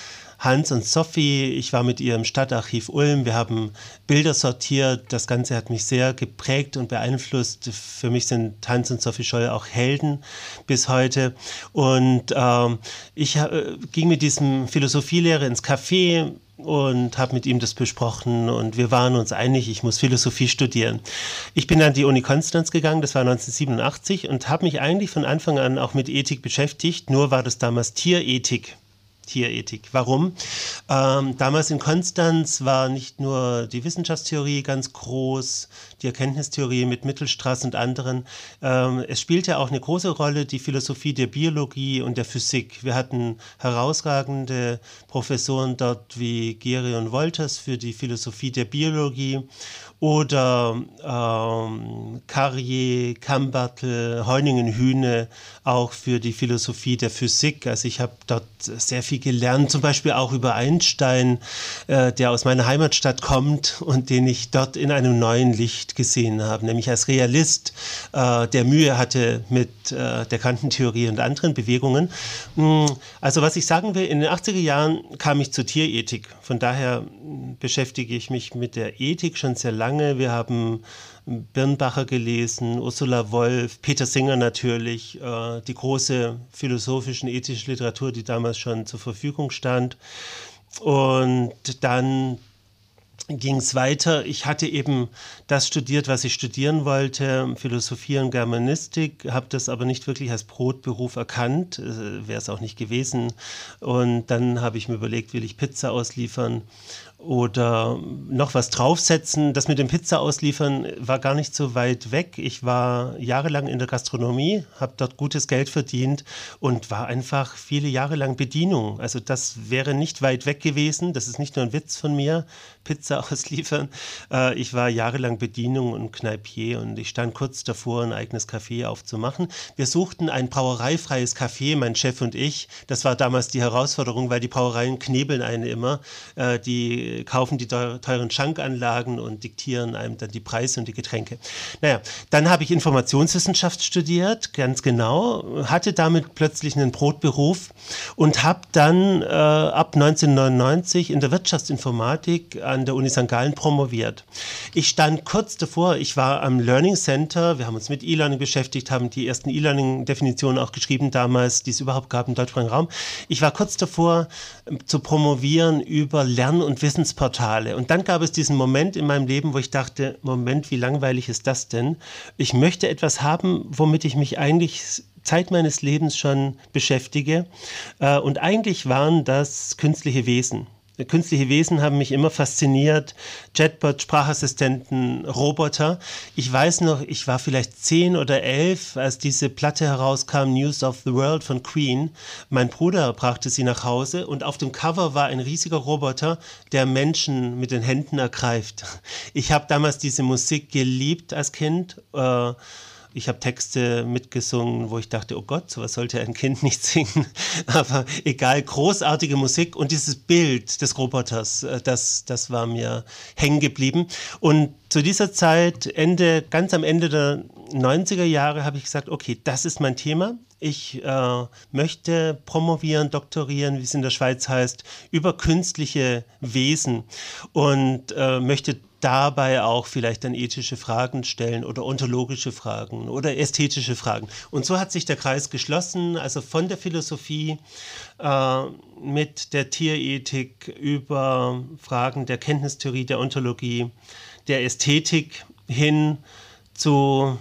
Hans und Sophie. Ich war mit ihr im Stadtarchiv Ulm. Wir haben Bilder sortiert. Das Ganze hat mich sehr geprägt und beeinflusst. Für mich sind Hans und Sophie Scholl auch Helden bis heute. Und ähm, ich äh, ging mit diesem Philosophielehrer ins Café und habe mit ihm das besprochen und wir waren uns einig, ich muss Philosophie studieren. Ich bin an die Uni Konstanz gegangen, das war 1987 und habe mich eigentlich von Anfang an auch mit Ethik beschäftigt, nur war das damals Tierethik. Tierethik. Warum? Ähm, damals in Konstanz war nicht nur die Wissenschaftstheorie ganz groß, die Erkenntnistheorie mit Mittelstraß und anderen. Ähm, es spielte auch eine große Rolle die Philosophie der Biologie und der Physik. Wir hatten herausragende Professoren dort wie Gerion Wolters für die Philosophie der Biologie oder ähm, Carrier, Kambertel, Heuningen-Hühne auch für die Philosophie der Physik. Also ich habe dort sehr viel gelernt, zum Beispiel auch über Einstein, äh, der aus meiner Heimatstadt kommt und den ich dort in einem neuen Licht gesehen habe, nämlich als Realist, äh, der Mühe hatte mit äh, der Kantentheorie und anderen Bewegungen. Hm, also was ich sagen will, in den 80er Jahren kam ich zur Tierethik. Von daher beschäftige ich mich mit der Ethik schon sehr lange. Wir haben Birnbacher gelesen, Ursula Wolf, Peter Singer natürlich, äh, die große philosophische und ethische Literatur, die damals schon zur Verfügung stand. Und dann ging es weiter. Ich hatte eben das studiert, was ich studieren wollte, Philosophie und Germanistik, habe das aber nicht wirklich als Brotberuf erkannt, äh, wäre es auch nicht gewesen. Und dann habe ich mir überlegt, will ich Pizza ausliefern oder noch was draufsetzen. Das mit dem Pizza ausliefern war gar nicht so weit weg. Ich war jahrelang in der Gastronomie, habe dort gutes Geld verdient und war einfach viele Jahre lang Bedienung. Also das wäre nicht weit weg gewesen. Das ist nicht nur ein Witz von mir, Pizza ausliefern. Äh, ich war jahrelang Bedienung und Kneipier und ich stand kurz davor, ein eigenes Café aufzumachen. Wir suchten ein brauereifreies Café, mein Chef und ich. Das war damals die Herausforderung, weil die Brauereien knebeln einen immer. Äh, kaufen die teuren Schankanlagen und diktieren einem dann die Preise und die Getränke. Naja, dann habe ich Informationswissenschaft studiert, ganz genau, hatte damit plötzlich einen Brotberuf und habe dann äh, ab 1999 in der Wirtschaftsinformatik an der Uni St. Gallen promoviert. Ich stand kurz davor, ich war am Learning Center, wir haben uns mit E-Learning beschäftigt, haben die ersten E-Learning-Definitionen auch geschrieben damals, die es überhaupt gab im deutschsprachigen Raum. Ich war kurz davor zu promovieren über Lern- und Wissenschaft Wissensportale. Und dann gab es diesen Moment in meinem Leben, wo ich dachte, Moment, wie langweilig ist das denn? Ich möchte etwas haben, womit ich mich eigentlich Zeit meines Lebens schon beschäftige. Äh, und eigentlich waren das künstliche Wesen. Künstliche Wesen haben mich immer fasziniert. Chatbot, Sprachassistenten, Roboter. Ich weiß noch, ich war vielleicht zehn oder elf, als diese Platte herauskam, News of the World von Queen. Mein Bruder brachte sie nach Hause und auf dem Cover war ein riesiger Roboter, der Menschen mit den Händen ergreift. Ich habe damals diese Musik geliebt als Kind. Äh, ich habe Texte mitgesungen, wo ich dachte, oh Gott, sowas sollte ein Kind nicht singen. Aber egal, großartige Musik und dieses Bild des Roboters, äh, das, das war mir hängen geblieben. Und zu dieser Zeit, Ende, ganz am Ende der 90er Jahre, habe ich gesagt, okay, das ist mein Thema. Ich äh, möchte promovieren, doktorieren, wie es in der Schweiz heißt, über künstliche Wesen und äh, möchte dabei auch vielleicht dann ethische Fragen stellen oder ontologische Fragen oder ästhetische Fragen. Und so hat sich der Kreis geschlossen, also von der Philosophie äh, mit der Tierethik über Fragen der Kenntnistheorie, der Ontologie, der Ästhetik hin zu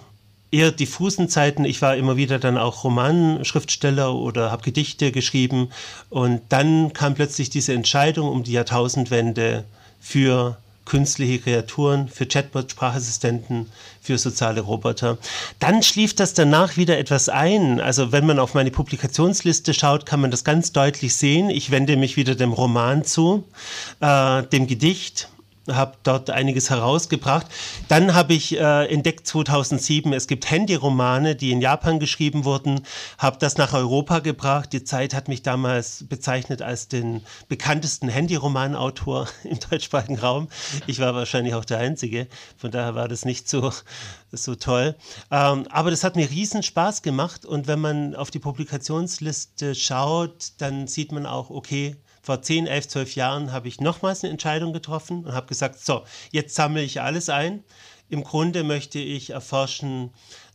eher diffusen Zeiten. Ich war immer wieder dann auch Romanschriftsteller oder habe Gedichte geschrieben. Und dann kam plötzlich diese Entscheidung um die Jahrtausendwende für künstliche Kreaturen, für Chatbot, Sprachassistenten, für soziale Roboter. Dann schlief das danach wieder etwas ein. Also wenn man auf meine Publikationsliste schaut, kann man das ganz deutlich sehen. Ich wende mich wieder dem Roman zu, äh, dem Gedicht habe dort einiges herausgebracht. Dann habe ich äh, entdeckt 2007, es gibt Handyromane, die in Japan geschrieben wurden, habe das nach Europa gebracht. Die Zeit hat mich damals bezeichnet als den bekanntesten Handyromanautor im deutschsprachigen Raum. Ich war wahrscheinlich auch der Einzige, von daher war das nicht so, so toll. Ähm, aber das hat mir riesen Spaß gemacht und wenn man auf die Publikationsliste schaut, dann sieht man auch, okay, vor 10, 11, 12 Jahren habe ich nochmals eine Entscheidung getroffen und habe gesagt, so, jetzt sammle ich alles ein. Im Grunde möchte ich erforschen,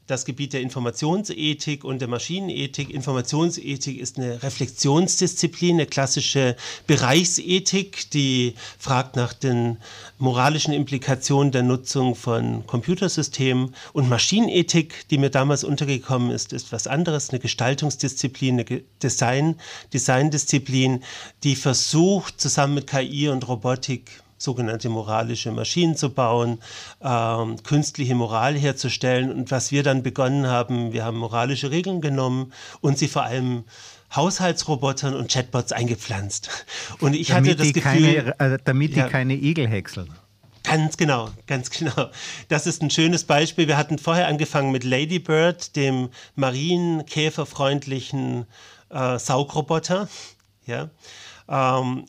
das Gebiet der Informationsethik und der Maschinenethik. Informationsethik ist eine Reflexionsdisziplin, eine klassische Bereichsethik, die fragt nach den moralischen Implikationen der Nutzung von Computersystemen. Und Maschinenethik, die mir damals untergekommen ist, ist was anderes, eine Gestaltungsdisziplin, eine Design, Designdisziplin, die versucht, zusammen mit KI und Robotik sogenannte moralische Maschinen zu bauen, ähm, künstliche Moral herzustellen. Und was wir dann begonnen haben, wir haben moralische Regeln genommen und sie vor allem Haushaltsrobotern und Chatbots eingepflanzt. Und ich damit hatte das Gefühl,
keine, äh, damit die ja, keine Igel häckseln.
Ganz genau, ganz genau. Das ist ein schönes Beispiel. Wir hatten vorher angefangen mit Ladybird, dem marienkäferfreundlichen äh, Saugroboter. Ja. Ähm,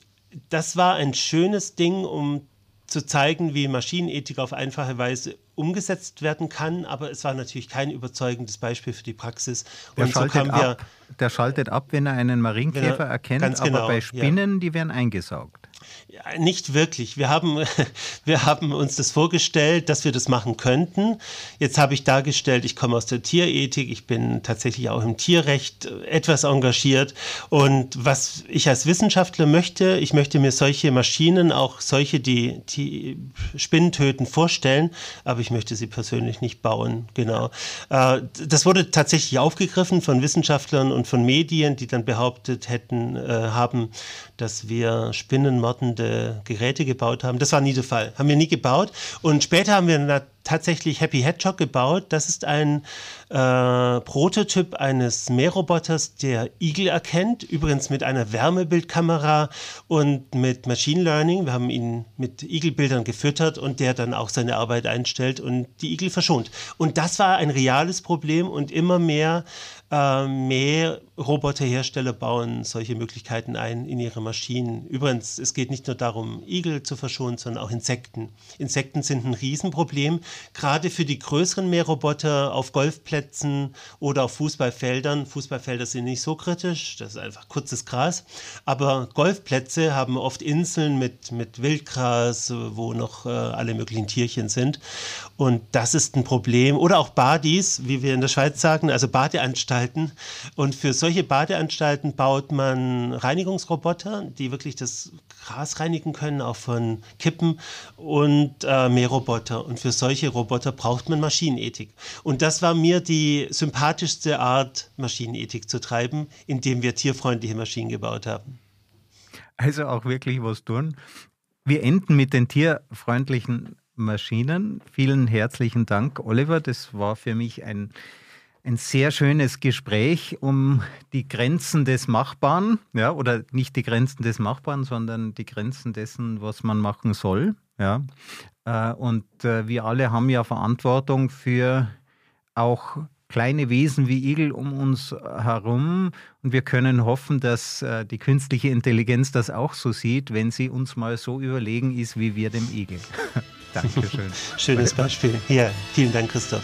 das war ein schönes Ding, um zu zeigen, wie Maschinenethik auf einfache Weise umgesetzt werden kann, aber es war natürlich kein überzeugendes Beispiel für die Praxis.
Der, Und schaltet, so ab, der schaltet ab, wenn er einen Marienkäfer er, erkennt, aber genau, bei Spinnen, ja. die werden eingesaugt.
Ja, nicht wirklich. Wir haben, wir haben uns das vorgestellt, dass wir das machen könnten. Jetzt habe ich dargestellt, ich komme aus der Tierethik, ich bin tatsächlich auch im Tierrecht etwas engagiert. Und was ich als Wissenschaftler möchte, ich möchte mir solche Maschinen, auch solche, die, die Spinnen töten, vorstellen, aber ich möchte sie persönlich nicht bauen. Genau. Äh, das wurde tatsächlich aufgegriffen von Wissenschaftlern und von Medien, die dann behauptet hätten, äh, haben, dass wir Spinnenmord verantwortende Geräte gebaut haben. Das war nie der Fall. Haben wir nie gebaut. Und später haben wir tatsächlich Happy Hedgehog gebaut. Das ist ein äh, Prototyp eines Mährroboters, der Igel erkennt, übrigens mit einer Wärmebildkamera und mit Machine Learning. Wir haben ihn mit Igelbildern gefüttert und der dann auch seine Arbeit einstellt und die Igel verschont. Und das war ein reales Problem und immer mehr äh, mehr Roboterhersteller bauen solche Möglichkeiten ein in ihre Maschinen. Übrigens, es geht nicht nur darum, Igel zu verschonen, sondern auch Insekten. Insekten sind ein Riesenproblem, gerade für die größeren Mähroboter auf Golfplätzen oder auf Fußballfeldern. Fußballfelder sind nicht so kritisch, das ist einfach kurzes Gras. Aber Golfplätze haben oft Inseln mit, mit Wildgras, wo noch äh, alle möglichen Tierchen sind. Und das ist ein Problem. Oder auch Badis, wie wir in der Schweiz sagen, also Badeanstalten. Und für solche Badeanstalten baut man Reinigungsroboter, die wirklich das Gras reinigen können, auch von Kippen und äh, Mähroboter. Und für solche Roboter braucht man Maschinenethik. Und das war mir die sympathischste Art, Maschinenethik zu treiben, indem wir tierfreundliche Maschinen gebaut haben.
Also auch wirklich was tun. Wir enden mit den tierfreundlichen Maschinen. Vielen herzlichen Dank, Oliver. Das war für mich ein ein sehr schönes Gespräch um die Grenzen des Machbaren, ja, oder nicht die Grenzen des Machbaren, sondern die Grenzen dessen, was man machen soll, ja. Äh, und äh, wir alle haben ja Verantwortung für auch kleine Wesen wie Igel um uns herum und wir können hoffen, dass äh, die künstliche Intelligenz das auch so sieht, wenn sie uns mal so überlegen ist wie wir dem Igel.
Dankeschön. Schönes Beispiel. Ja, vielen Dank, Christoph.